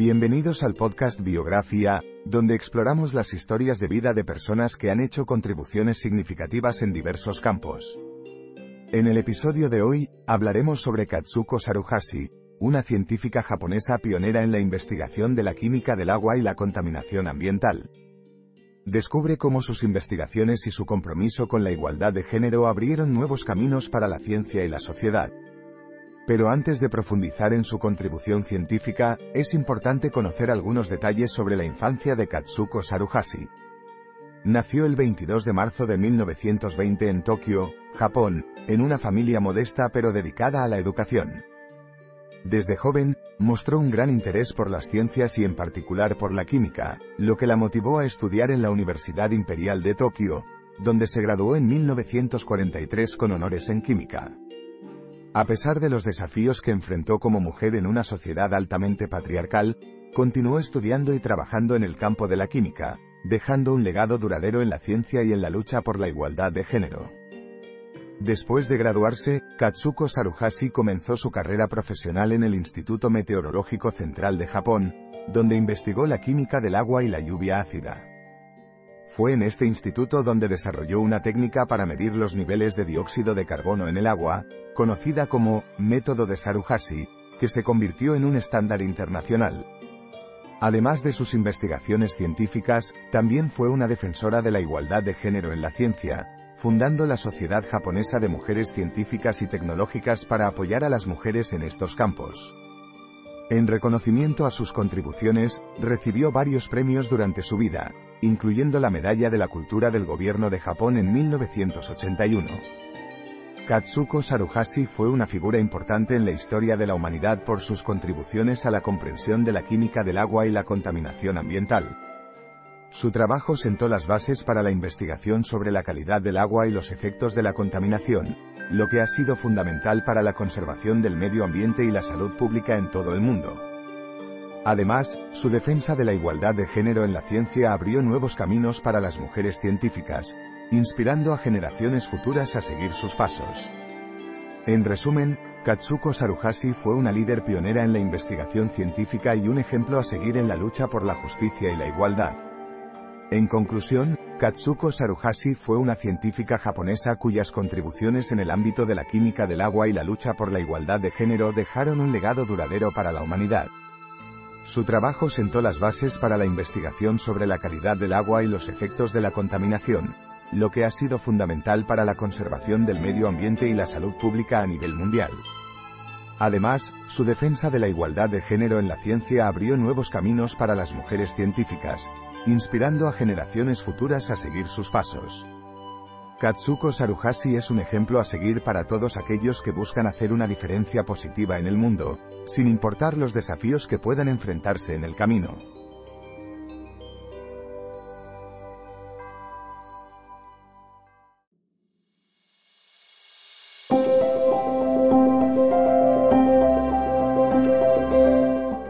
Bienvenidos al podcast Biografía, donde exploramos las historias de vida de personas que han hecho contribuciones significativas en diversos campos. En el episodio de hoy, hablaremos sobre Katsuko Saruhashi, una científica japonesa pionera en la investigación de la química del agua y la contaminación ambiental. Descubre cómo sus investigaciones y su compromiso con la igualdad de género abrieron nuevos caminos para la ciencia y la sociedad. Pero antes de profundizar en su contribución científica, es importante conocer algunos detalles sobre la infancia de Katsuko Saruhashi. Nació el 22 de marzo de 1920 en Tokio, Japón, en una familia modesta pero dedicada a la educación. Desde joven, mostró un gran interés por las ciencias y en particular por la química, lo que la motivó a estudiar en la Universidad Imperial de Tokio, donde se graduó en 1943 con honores en química. A pesar de los desafíos que enfrentó como mujer en una sociedad altamente patriarcal, continuó estudiando y trabajando en el campo de la química, dejando un legado duradero en la ciencia y en la lucha por la igualdad de género. Después de graduarse, Katsuko Saruhashi comenzó su carrera profesional en el Instituto Meteorológico Central de Japón, donde investigó la química del agua y la lluvia ácida. Fue en este instituto donde desarrolló una técnica para medir los niveles de dióxido de carbono en el agua, conocida como método de Saruhashi, que se convirtió en un estándar internacional. Además de sus investigaciones científicas, también fue una defensora de la igualdad de género en la ciencia, fundando la Sociedad Japonesa de Mujeres Científicas y Tecnológicas para apoyar a las mujeres en estos campos. En reconocimiento a sus contribuciones, recibió varios premios durante su vida, incluyendo la Medalla de la Cultura del Gobierno de Japón en 1981. Katsuko Saruhashi fue una figura importante en la historia de la humanidad por sus contribuciones a la comprensión de la química del agua y la contaminación ambiental, su trabajo sentó las bases para la investigación sobre la calidad del agua y los efectos de la contaminación, lo que ha sido fundamental para la conservación del medio ambiente y la salud pública en todo el mundo. Además, su defensa de la igualdad de género en la ciencia abrió nuevos caminos para las mujeres científicas, inspirando a generaciones futuras a seguir sus pasos. En resumen, Katsuko Saruhashi fue una líder pionera en la investigación científica y un ejemplo a seguir en la lucha por la justicia y la igualdad. En conclusión, Katsuko Saruhashi fue una científica japonesa cuyas contribuciones en el ámbito de la química del agua y la lucha por la igualdad de género dejaron un legado duradero para la humanidad. Su trabajo sentó las bases para la investigación sobre la calidad del agua y los efectos de la contaminación, lo que ha sido fundamental para la conservación del medio ambiente y la salud pública a nivel mundial. Además, su defensa de la igualdad de género en la ciencia abrió nuevos caminos para las mujeres científicas, inspirando a generaciones futuras a seguir sus pasos. Katsuko Saruhashi es un ejemplo a seguir para todos aquellos que buscan hacer una diferencia positiva en el mundo, sin importar los desafíos que puedan enfrentarse en el camino.